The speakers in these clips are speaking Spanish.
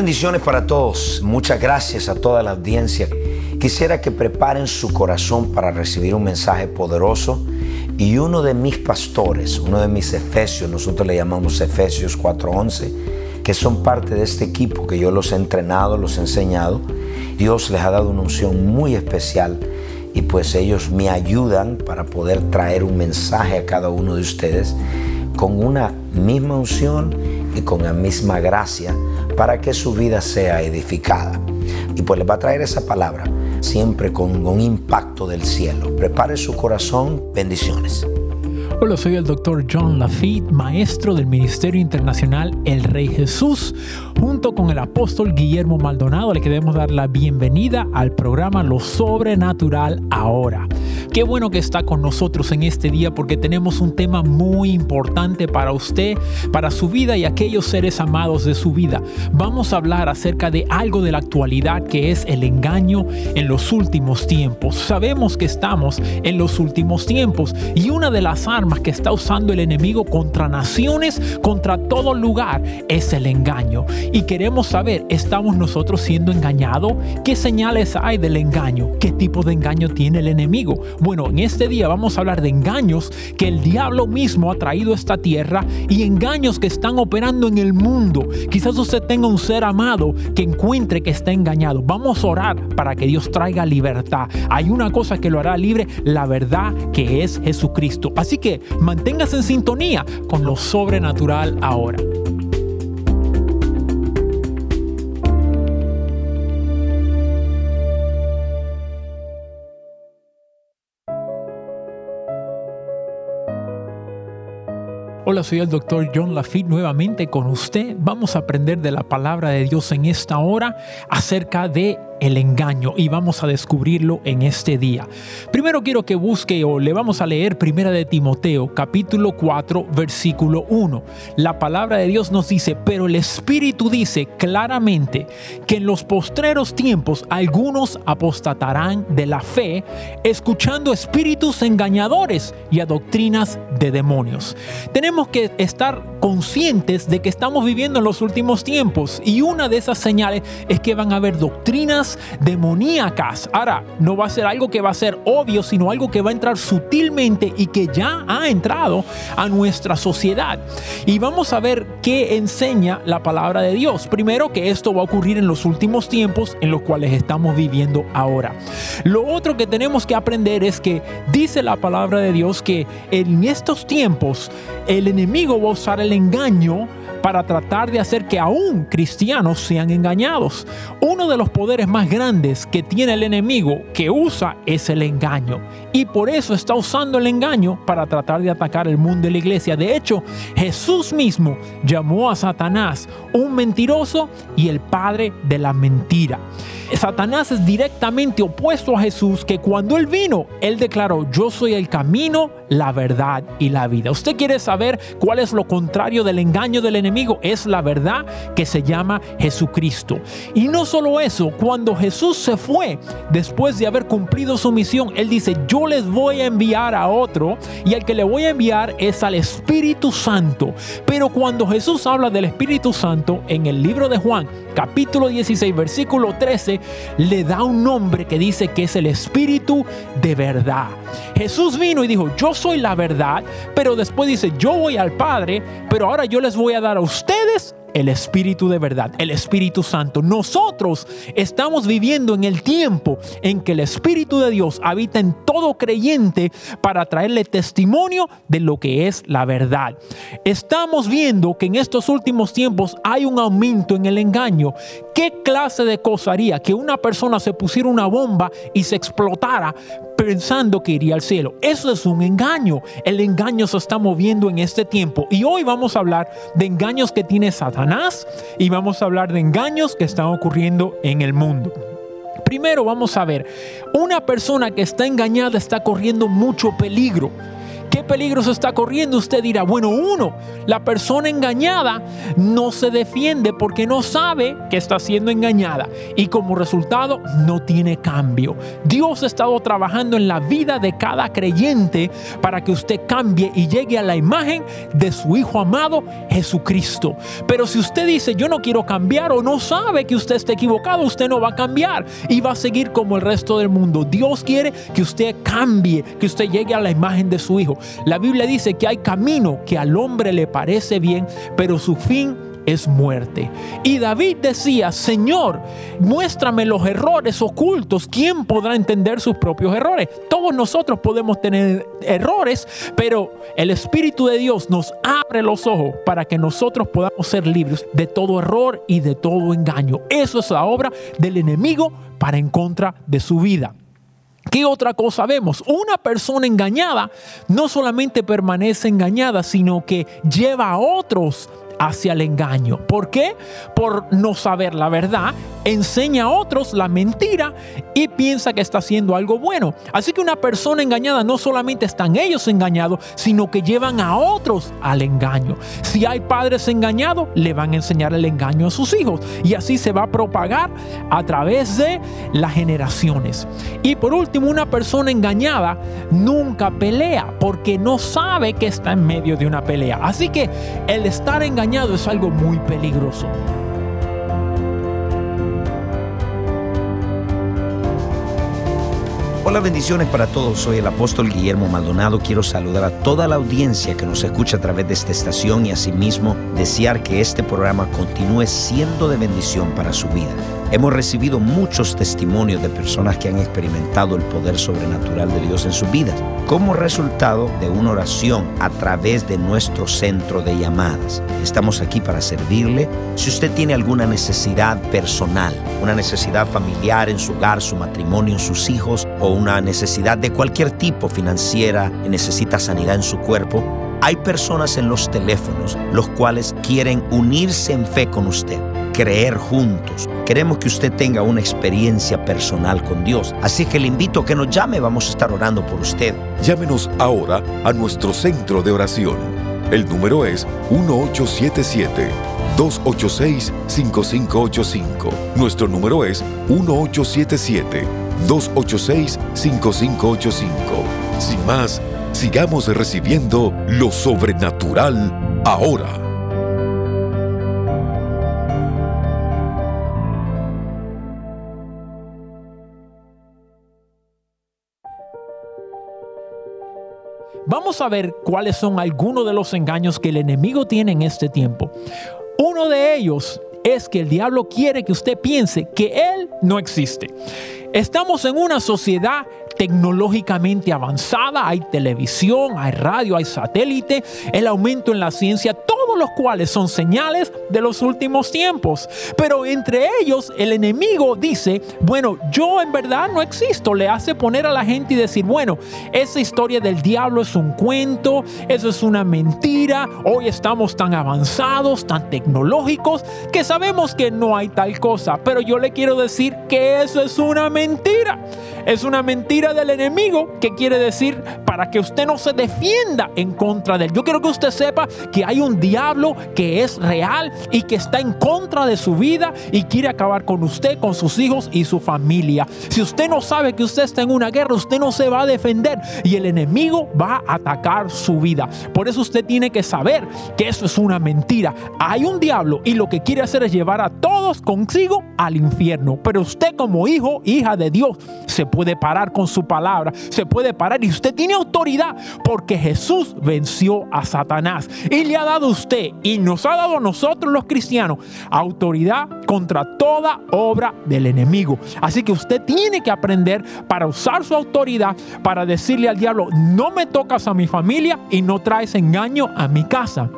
Bendiciones para todos. Muchas gracias a toda la audiencia. Quisiera que preparen su corazón para recibir un mensaje poderoso. Y uno de mis pastores, uno de mis efesios, nosotros le llamamos Efesios 4:11, que son parte de este equipo que yo los he entrenado, los he enseñado. Dios les ha dado una unción muy especial y pues ellos me ayudan para poder traer un mensaje a cada uno de ustedes con una misma unción y con la misma gracia para que su vida sea edificada. Y pues les va a traer esa palabra siempre con un impacto del cielo. Prepare su corazón. Bendiciones. Hola, soy el doctor John Lafitte, maestro del Ministerio Internacional El Rey Jesús. Junto con el apóstol Guillermo Maldonado le queremos dar la bienvenida al programa Lo Sobrenatural Ahora. Qué bueno que está con nosotros en este día porque tenemos un tema muy importante para usted, para su vida y aquellos seres amados de su vida. Vamos a hablar acerca de algo de la actualidad que es el engaño en los últimos tiempos. Sabemos que estamos en los últimos tiempos y una de las armas que está usando el enemigo contra naciones, contra todo lugar, es el engaño. Y queremos saber, ¿estamos nosotros siendo engañados? ¿Qué señales hay del engaño? ¿Qué tipo de engaño tiene el enemigo? Bueno, en este día vamos a hablar de engaños que el diablo mismo ha traído a esta tierra y engaños que están operando en el mundo. Quizás usted tenga un ser amado que encuentre que está engañado. Vamos a orar para que Dios traiga libertad. Hay una cosa que lo hará libre, la verdad que es Jesucristo. Así que manténgase en sintonía con lo sobrenatural ahora. Hola, soy el doctor John Lafitte nuevamente con usted. Vamos a aprender de la palabra de Dios en esta hora acerca de el engaño y vamos a descubrirlo en este día. Primero quiero que busque o le vamos a leer Primera de Timoteo capítulo 4 versículo 1. La palabra de Dios nos dice, pero el Espíritu dice claramente que en los postreros tiempos algunos apostatarán de la fe, escuchando espíritus engañadores y a doctrinas de demonios. Tenemos que estar conscientes de que estamos viviendo en los últimos tiempos y una de esas señales es que van a haber doctrinas demoníacas. Ahora, no va a ser algo que va a ser obvio, sino algo que va a entrar sutilmente y que ya ha entrado a nuestra sociedad. Y vamos a ver qué enseña la palabra de Dios. Primero, que esto va a ocurrir en los últimos tiempos en los cuales estamos viviendo ahora. Lo otro que tenemos que aprender es que dice la palabra de Dios que en estos tiempos el enemigo va a usar el engaño para tratar de hacer que aún cristianos sean engañados. Uno de los poderes más grandes que tiene el enemigo que usa es el engaño. Y por eso está usando el engaño para tratar de atacar el mundo de la iglesia. De hecho, Jesús mismo llamó a Satanás un mentiroso y el padre de la mentira. Satanás es directamente opuesto a Jesús, que cuando él vino, él declaró, yo soy el camino, la verdad y la vida. ¿Usted quiere saber cuál es lo contrario del engaño del enemigo? Es la verdad que se llama Jesucristo. Y no solo eso, cuando Jesús se fue, después de haber cumplido su misión, él dice, yo les voy a enviar a otro y al que le voy a enviar es al Espíritu Santo. Pero cuando Jesús habla del Espíritu Santo en el libro de Juan, capítulo 16, versículo 13, le da un nombre que dice que es el Espíritu de verdad. Jesús vino y dijo, yo soy la verdad, pero después dice, yo voy al Padre, pero ahora yo les voy a dar a ustedes el Espíritu de verdad, el Espíritu Santo. Nosotros estamos viviendo en el tiempo en que el Espíritu de Dios habita en todo creyente para traerle testimonio de lo que es la verdad. Estamos viendo que en estos últimos tiempos hay un aumento en el engaño. ¿Qué clase de cosa haría que una persona se pusiera una bomba y se explotara pensando que iría al cielo? Eso es un engaño. El engaño se está moviendo en este tiempo y hoy vamos a hablar de engaños que tiene Satanás y vamos a hablar de engaños que están ocurriendo en el mundo. Primero vamos a ver, una persona que está engañada está corriendo mucho peligro. ¿Qué peligro se está corriendo? Usted dirá, bueno, uno, la persona engañada no se defiende porque no sabe que está siendo engañada y como resultado no tiene cambio. Dios ha estado trabajando en la vida de cada creyente para que usted cambie y llegue a la imagen de su Hijo amado Jesucristo. Pero si usted dice, yo no quiero cambiar o no sabe que usted está equivocado, usted no va a cambiar y va a seguir como el resto del mundo. Dios quiere que usted cambie, que usted llegue a la imagen de su Hijo. La Biblia dice que hay camino que al hombre le parece bien, pero su fin es muerte. Y David decía, Señor, muéstrame los errores ocultos. ¿Quién podrá entender sus propios errores? Todos nosotros podemos tener errores, pero el Espíritu de Dios nos abre los ojos para que nosotros podamos ser libres de todo error y de todo engaño. Eso es la obra del enemigo para en contra de su vida. ¿Qué otra cosa vemos? Una persona engañada no solamente permanece engañada, sino que lleva a otros hacia el engaño. ¿Por qué? Por no saber la verdad, enseña a otros la mentira y piensa que está haciendo algo bueno. Así que una persona engañada no solamente están ellos engañados, sino que llevan a otros al engaño. Si hay padres engañados, le van a enseñar el engaño a sus hijos y así se va a propagar a través de las generaciones. Y por último, una persona engañada nunca pelea porque no sabe que está en medio de una pelea. Así que el estar engañado es algo muy peligroso. Hola, bendiciones para todos. Soy el apóstol Guillermo Maldonado. Quiero saludar a toda la audiencia que nos escucha a través de esta estación y asimismo desear que este programa continúe siendo de bendición para su vida. Hemos recibido muchos testimonios de personas que han experimentado el poder sobrenatural de Dios en sus vidas como resultado de una oración a través de nuestro centro de llamadas. Estamos aquí para servirle. Si usted tiene alguna necesidad personal, una necesidad familiar en su hogar, su matrimonio, sus hijos o una necesidad de cualquier tipo financiera necesita sanidad en su cuerpo, hay personas en los teléfonos los cuales quieren unirse en fe con usted creer juntos. Queremos que usted tenga una experiencia personal con Dios. Así que le invito a que nos llame, vamos a estar orando por usted. Llámenos ahora a nuestro centro de oración. El número es 1877-286-5585. Nuestro número es 1877-286-5585. Sin más, sigamos recibiendo lo sobrenatural ahora. Vamos a ver cuáles son algunos de los engaños que el enemigo tiene en este tiempo. Uno de ellos es que el diablo quiere que usted piense que él no existe. Estamos en una sociedad tecnológicamente avanzada, hay televisión, hay radio, hay satélite, el aumento en la ciencia, todos los cuales son señales de los últimos tiempos. Pero entre ellos el enemigo dice, bueno, yo en verdad no existo, le hace poner a la gente y decir, bueno, esa historia del diablo es un cuento, eso es una mentira, hoy estamos tan avanzados, tan tecnológicos, que sabemos que no hay tal cosa, pero yo le quiero decir que eso es una mentira, es una mentira del enemigo, que quiere decir para que usted no se defienda en contra de él. Yo quiero que usted sepa que hay un diablo que es real y que está en contra de su vida y quiere acabar con usted, con sus hijos y su familia. Si usted no sabe que usted está en una guerra, usted no se va a defender y el enemigo va a atacar su vida. Por eso usted tiene que saber que eso es una mentira. Hay un diablo y lo que quiere hacer es llevar a todos consigo al infierno. Pero usted como hijo, hija de Dios, se puede parar con su palabra, se puede parar y usted tiene autoridad porque Jesús venció a Satanás y le ha dado a usted y nos ha dado a nosotros los cristianos autoridad contra toda obra del enemigo. Así que usted tiene que aprender para usar su autoridad para decirle al diablo, no me tocas a mi familia y no traes engaño a mi casa.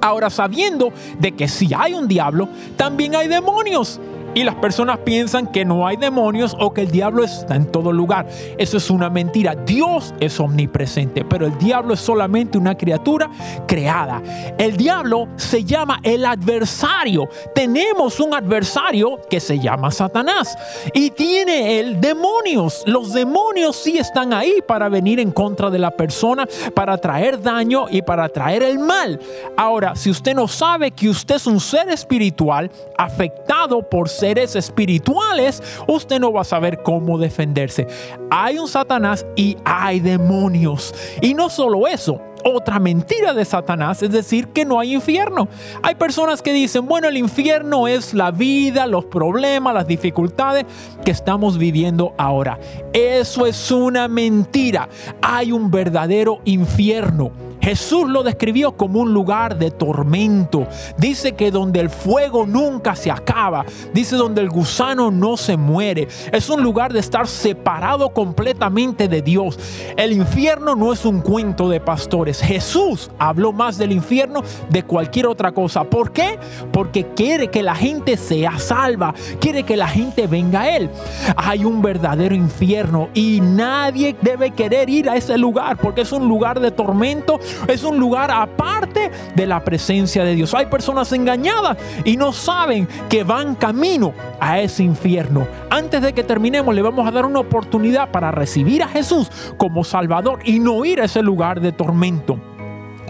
Ahora sabiendo de que si hay un diablo, también hay demonios y las personas piensan que no hay demonios o que el diablo está en todo lugar. Eso es una mentira. Dios es omnipresente, pero el diablo es solamente una criatura creada. El diablo se llama el adversario. Tenemos un adversario que se llama Satanás y tiene el demonios. Los demonios sí están ahí para venir en contra de la persona, para traer daño y para traer el mal. Ahora, si usted no sabe que usted es un ser espiritual afectado por ser espirituales, usted no va a saber cómo defenderse. Hay un Satanás y hay demonios. Y no solo eso, otra mentira de Satanás, es decir, que no hay infierno. Hay personas que dicen, bueno, el infierno es la vida, los problemas, las dificultades que estamos viviendo ahora. Eso es una mentira. Hay un verdadero infierno. Jesús lo describió como un lugar de tormento. Dice que donde el fuego nunca se acaba. Dice donde el gusano no se muere. Es un lugar de estar separado completamente de Dios. El infierno no es un cuento de pastores. Jesús habló más del infierno de cualquier otra cosa. ¿Por qué? Porque quiere que la gente sea salva. Quiere que la gente venga a Él. Hay un verdadero infierno y nadie debe querer ir a ese lugar porque es un lugar de tormento es un lugar aparte de la presencia de Dios. Hay personas engañadas y no saben que van camino a ese infierno. Antes de que terminemos, le vamos a dar una oportunidad para recibir a Jesús como Salvador y no ir a ese lugar de tormento.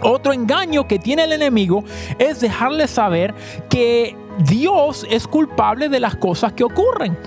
Otro engaño que tiene el enemigo es dejarle saber que Dios es culpable de las cosas que ocurren.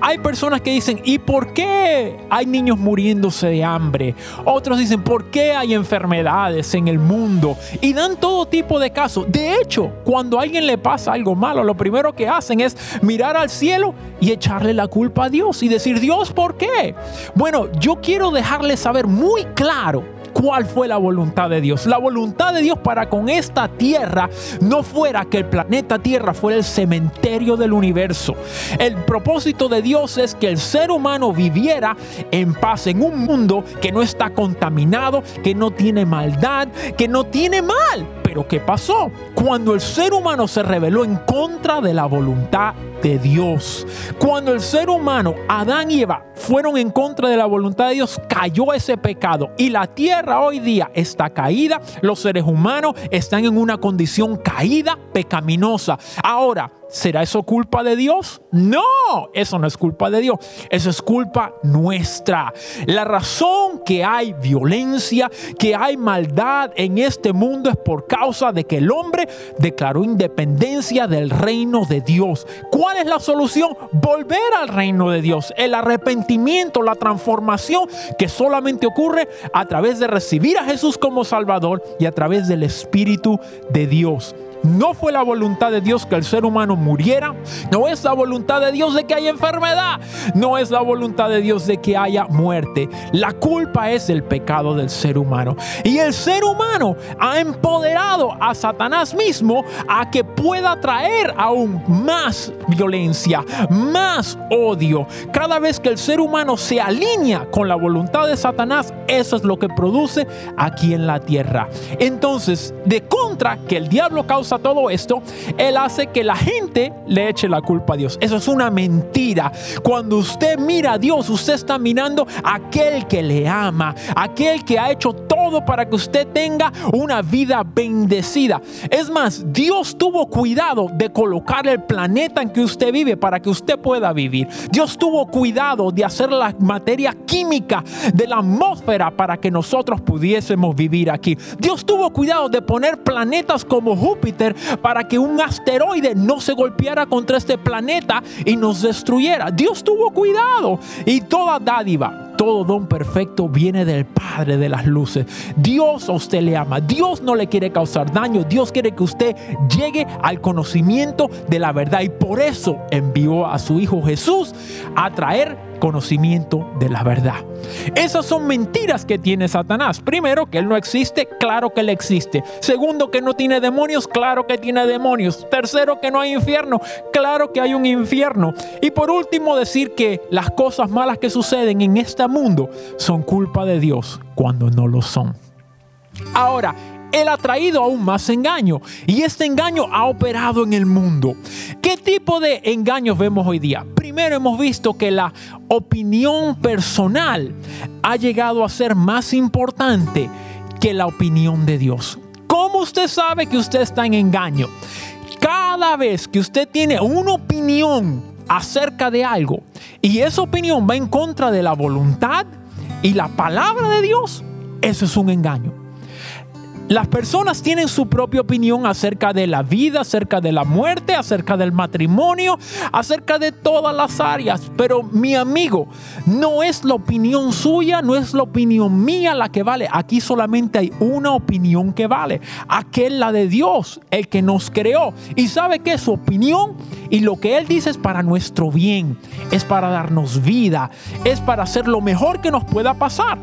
Hay personas que dicen, ¿y por qué hay niños muriéndose de hambre? Otros dicen, ¿por qué hay enfermedades en el mundo? Y dan todo tipo de casos. De hecho, cuando a alguien le pasa algo malo, lo primero que hacen es mirar al cielo y echarle la culpa a Dios y decir, Dios, ¿por qué? Bueno, yo quiero dejarle saber muy claro cuál fue la voluntad de Dios. La voluntad de Dios para con esta tierra no fuera que el planeta Tierra fuera el cementerio del universo. El propósito de Dios es que el ser humano viviera en paz en un mundo que no está contaminado, que no tiene maldad, que no tiene mal. Pero ¿qué pasó? Cuando el ser humano se rebeló en contra de la voluntad de Dios. Cuando el ser humano, Adán y Eva, fueron en contra de la voluntad de Dios, cayó ese pecado. Y la tierra hoy día está caída. Los seres humanos están en una condición caída, pecaminosa. Ahora, ¿Será eso culpa de Dios? No, eso no es culpa de Dios, eso es culpa nuestra. La razón que hay violencia, que hay maldad en este mundo es por causa de que el hombre declaró independencia del reino de Dios. ¿Cuál es la solución? Volver al reino de Dios. El arrepentimiento, la transformación que solamente ocurre a través de recibir a Jesús como Salvador y a través del Espíritu de Dios. No fue la voluntad de Dios que el ser humano muriera. No es la voluntad de Dios de que haya enfermedad. No es la voluntad de Dios de que haya muerte. La culpa es el pecado del ser humano. Y el ser humano ha empoderado a Satanás mismo a que pueda traer aún más violencia, más odio. Cada vez que el ser humano se alinea con la voluntad de Satanás, eso es lo que produce aquí en la tierra. Entonces, de contra que el diablo causa todo esto, Él hace que la gente le eche la culpa a Dios. Eso es una mentira. Cuando usted mira a Dios, usted está mirando a aquel que le ama, aquel que ha hecho todo para que usted tenga una vida bendecida. Es más, Dios tuvo cuidado de colocar el planeta en que usted vive para que usted pueda vivir. Dios tuvo cuidado de hacer la materia química de la atmósfera para que nosotros pudiésemos vivir aquí. Dios tuvo cuidado de poner planetas como Júpiter para que un asteroide no se golpeara contra este planeta y nos destruyera. Dios tuvo cuidado y toda dádiva todo don perfecto viene del Padre de las luces. Dios a usted le ama. Dios no le quiere causar daño. Dios quiere que usted llegue al conocimiento de la verdad. Y por eso envió a su Hijo Jesús a traer conocimiento de la verdad. Esas son mentiras que tiene Satanás. Primero, que él no existe, claro que él existe. Segundo, que no tiene demonios, claro que tiene demonios. Tercero, que no hay infierno, claro que hay un infierno. Y por último, decir que las cosas malas que suceden en este mundo son culpa de Dios cuando no lo son. Ahora, él ha traído aún más engaño y este engaño ha operado en el mundo. ¿Qué tipo de engaños vemos hoy día? Primero hemos visto que la opinión personal ha llegado a ser más importante que la opinión de Dios. ¿Cómo usted sabe que usted está en engaño? Cada vez que usted tiene una opinión acerca de algo y esa opinión va en contra de la voluntad y la palabra de Dios, eso es un engaño. Las personas tienen su propia opinión acerca de la vida, acerca de la muerte, acerca del matrimonio, acerca de todas las áreas. Pero mi amigo, no es la opinión suya, no es la opinión mía la que vale. Aquí solamente hay una opinión que vale. Aquel la de Dios, el que nos creó. Y sabe que su opinión y lo que Él dice es para nuestro bien, es para darnos vida, es para hacer lo mejor que nos pueda pasar.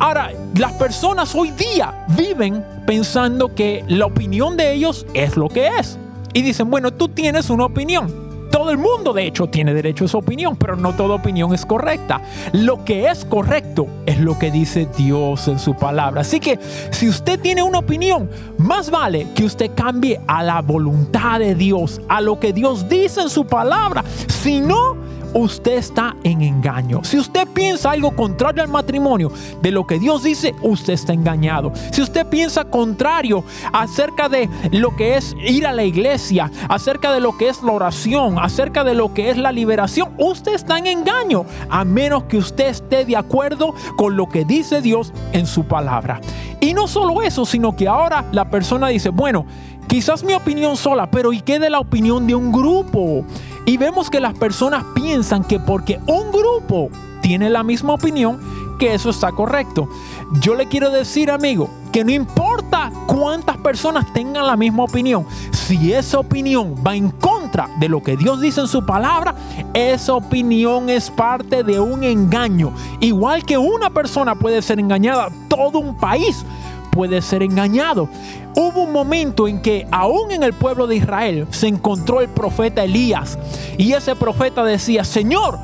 Ahora, las personas hoy día viven pensando que la opinión de ellos es lo que es. Y dicen, bueno, tú tienes una opinión. Todo el mundo, de hecho, tiene derecho a su opinión, pero no toda opinión es correcta. Lo que es correcto es lo que dice Dios en su palabra. Así que si usted tiene una opinión, más vale que usted cambie a la voluntad de Dios, a lo que Dios dice en su palabra. Si no, usted está en engaño. Si usted piensa algo contrario al matrimonio de lo que Dios dice, usted está engañado. Si usted piensa contrario acerca de lo que es ir a la iglesia, acerca de lo que es la oración, acerca de lo que es la liberación, usted está en engaño, a menos que usted esté de acuerdo con lo que dice Dios en su palabra. Y no solo eso, sino que ahora la persona dice, bueno, quizás mi opinión sola, pero ¿y qué de la opinión de un grupo? Y vemos que las personas piensan que porque un grupo tiene la misma opinión, que eso está correcto. Yo le quiero decir, amigo, que no importa cuántas personas tengan la misma opinión, si esa opinión va en contra de lo que Dios dice en su palabra, esa opinión es parte de un engaño. Igual que una persona puede ser engañada, todo un país puede ser engañado. Hubo un momento en que aún en el pueblo de Israel se encontró el profeta Elías y ese profeta decía, Señor,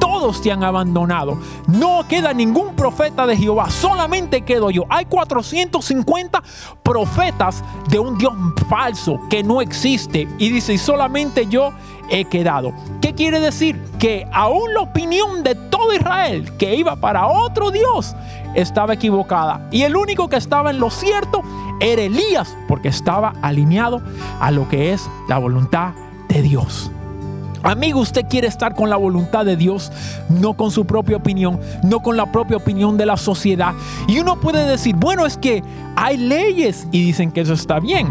todos te han abandonado. No queda ningún profeta de Jehová, solamente quedo yo. Hay 450 profetas de un Dios falso que no existe. Y dice, solamente yo he quedado. ¿Qué quiere decir? Que aún la opinión de todo Israel que iba para otro Dios estaba equivocada. Y el único que estaba en lo cierto era Elías, porque estaba alineado a lo que es la voluntad de Dios. Amigo, usted quiere estar con la voluntad de Dios, no con su propia opinión, no con la propia opinión de la sociedad. Y uno puede decir, bueno, es que hay leyes y dicen que eso está bien.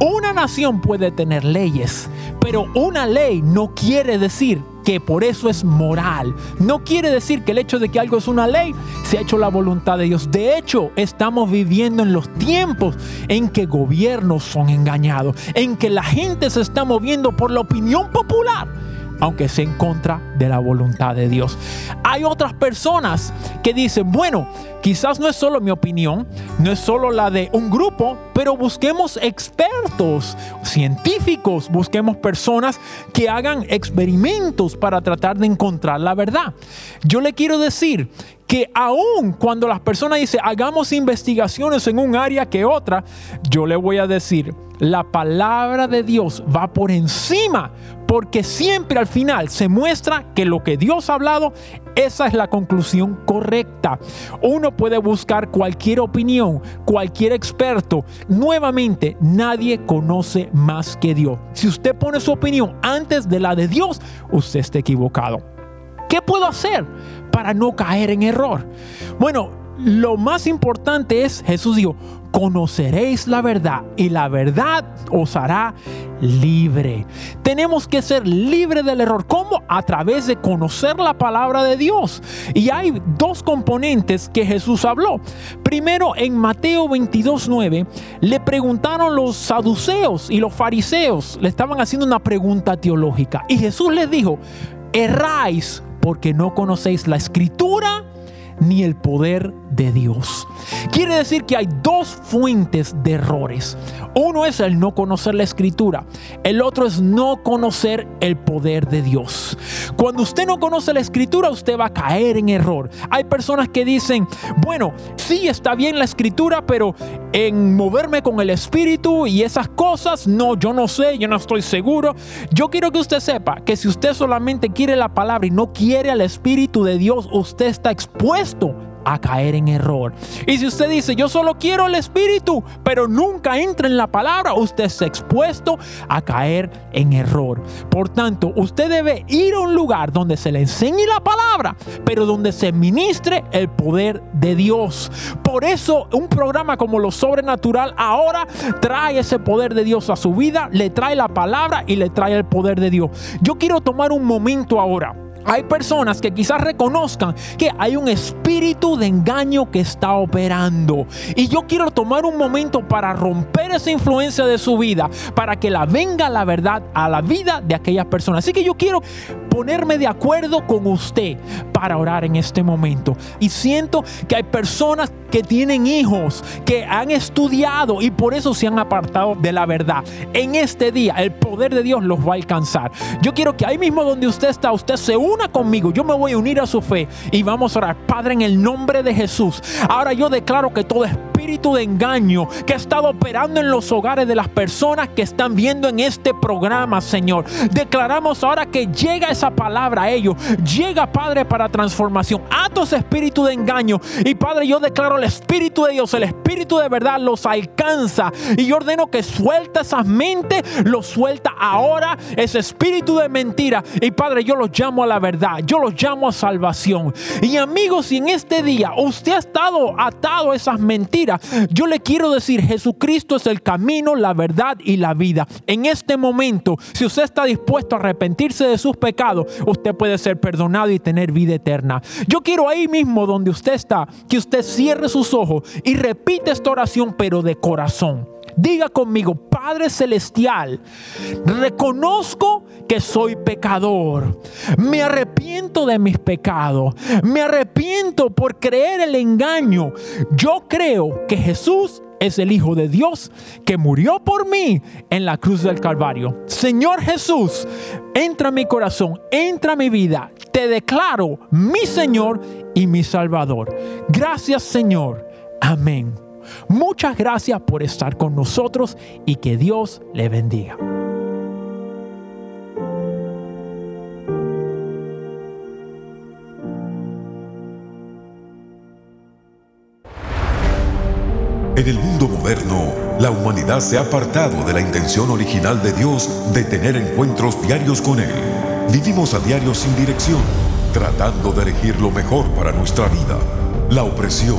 Una nación puede tener leyes, pero una ley no quiere decir que por eso es moral. No quiere decir que el hecho de que algo es una ley se ha hecho la voluntad de Dios. De hecho, estamos viviendo en los tiempos en que gobiernos son engañados, en que la gente se está moviendo por la opinión popular aunque sea en contra de la voluntad de Dios. Hay otras personas que dicen, bueno, quizás no es solo mi opinión, no es solo la de un grupo, pero busquemos expertos, científicos, busquemos personas que hagan experimentos para tratar de encontrar la verdad. Yo le quiero decir que aun cuando las personas dicen hagamos investigaciones en un área que otra, yo le voy a decir, la palabra de Dios va por encima, porque siempre al final se muestra que lo que Dios ha hablado, esa es la conclusión correcta. Uno puede buscar cualquier opinión, cualquier experto. Nuevamente, nadie conoce más que Dios. Si usted pone su opinión antes de la de Dios, usted está equivocado. ¿Qué puedo hacer para no caer en error? Bueno, lo más importante es, Jesús dijo, conoceréis la verdad y la verdad os hará libre. Tenemos que ser libres del error. ¿Cómo? a través de conocer la palabra de Dios. Y hay dos componentes que Jesús habló. Primero, en Mateo 22, 9, le preguntaron los saduceos y los fariseos, le estaban haciendo una pregunta teológica. Y Jesús les dijo, erráis porque no conocéis la escritura ni el poder de Dios. Quiere decir que hay dos fuentes de errores. Uno es el no conocer la escritura. El otro es no conocer el poder de Dios. Cuando usted no conoce la escritura, usted va a caer en error. Hay personas que dicen, bueno, sí está bien la escritura, pero en moverme con el espíritu y esas cosas, no, yo no sé, yo no estoy seguro. Yo quiero que usted sepa que si usted solamente quiere la palabra y no quiere al espíritu de Dios, usted está expuesto a caer en error. Y si usted dice, yo solo quiero el Espíritu, pero nunca entra en la palabra, usted está expuesto a caer en error. Por tanto, usted debe ir a un lugar donde se le enseñe la palabra, pero donde se ministre el poder de Dios. Por eso un programa como lo sobrenatural ahora trae ese poder de Dios a su vida, le trae la palabra y le trae el poder de Dios. Yo quiero tomar un momento ahora hay personas que quizás reconozcan que hay un espíritu de engaño que está operando. Y yo quiero tomar un momento para romper esa influencia de su vida, para que la venga la verdad a la vida de aquellas personas. Así que yo quiero ponerme de acuerdo con usted para orar en este momento. Y siento que hay personas que tienen hijos, que han estudiado y por eso se han apartado de la verdad. En este día el poder de Dios los va a alcanzar. Yo quiero que ahí mismo donde usted está, usted se una conmigo. Yo me voy a unir a su fe y vamos a orar. Padre, en el nombre de Jesús. Ahora yo declaro que todo espíritu de engaño que ha estado operando en los hogares de las personas que están viendo en este programa, Señor. Declaramos ahora que llega esa palabra a ellos. Llega, Padre, para transformación. Atos espíritu de engaño. Y Padre, yo declaro el Espíritu de Dios, el Espíritu de verdad los alcanza. Y yo ordeno que suelta esas mentes, los suelta ahora ese espíritu de mentira. Y Padre, yo los llamo a la verdad, yo los llamo a salvación. Y amigos, si en este día usted ha estado atado a esas mentiras, yo le quiero decir, Jesucristo es el camino, la verdad y la vida. En este momento, si usted está dispuesto a arrepentirse de sus pecados, usted puede ser perdonado y tener vida eterna. Yo quiero ahí mismo donde usted está, que usted cierre sus ojos y repite esta oración, pero de corazón. Diga conmigo, Padre Celestial, reconozco que soy pecador. Me arrepiento de mis pecados. Me arrepiento por creer el engaño. Yo creo que Jesús es el Hijo de Dios que murió por mí en la cruz del Calvario. Señor Jesús, entra a mi corazón, entra a mi vida. Te declaro mi Señor y mi Salvador. Gracias Señor. Amén. Muchas gracias por estar con nosotros y que Dios le bendiga. En el mundo moderno, la humanidad se ha apartado de la intención original de Dios de tener encuentros diarios con Él. Vivimos a diario sin dirección, tratando de elegir lo mejor para nuestra vida. La opresión,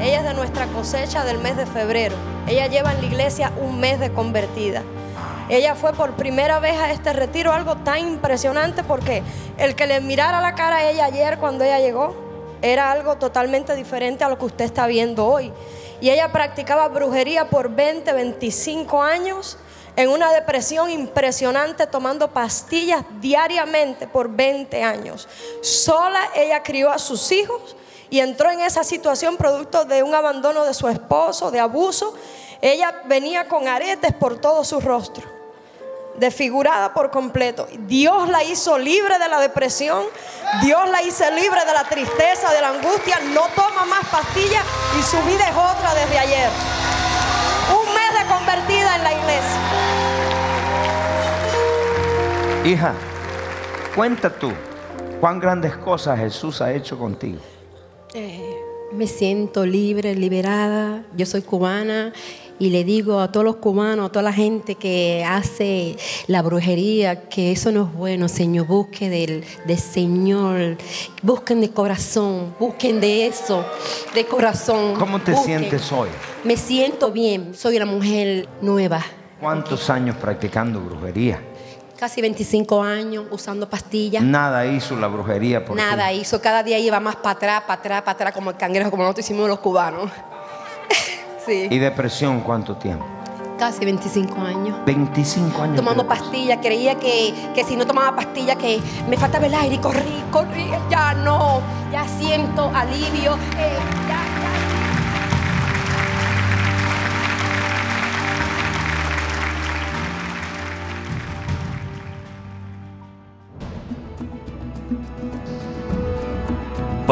Ella es de nuestra cosecha del mes de febrero. Ella lleva en la iglesia un mes de convertida. Ella fue por primera vez a este retiro, algo tan impresionante porque el que le mirara la cara a ella ayer cuando ella llegó era algo totalmente diferente a lo que usted está viendo hoy. Y ella practicaba brujería por 20, 25 años en una depresión impresionante tomando pastillas diariamente por 20 años. Sola ella crió a sus hijos y entró en esa situación producto de un abandono de su esposo, de abuso. Ella venía con aretes por todo su rostro desfigurada por completo. Dios la hizo libre de la depresión, Dios la hizo libre de la tristeza, de la angustia, no toma más pastillas y su vida es otra desde ayer. Un mes de convertida en la iglesia. Hija, cuenta tú, cuán grandes cosas Jesús ha hecho contigo. Eh, me siento libre, liberada. Yo soy cubana y le digo a todos los cubanos, a toda la gente que hace la brujería, que eso no es bueno, Señor. Busquen del, del Señor, busquen de corazón, busquen de eso, de corazón. ¿Cómo te Busquen. sientes hoy? Me siento bien, soy una mujer nueva. ¿Cuántos años practicando brujería? Casi 25 años usando pastillas. Nada hizo la brujería por ti. Nada hizo, cada día iba más para atrás, para atrás, para atrás, como el cangrejo, como nosotros hicimos los cubanos. sí. ¿Y depresión cuánto tiempo? Casi 25 años. 25 años. Tomando pastillas, creía que, que si no tomaba pastillas que me faltaba el aire y corrí, corrí, ya no, ya siento alivio, eh, ya,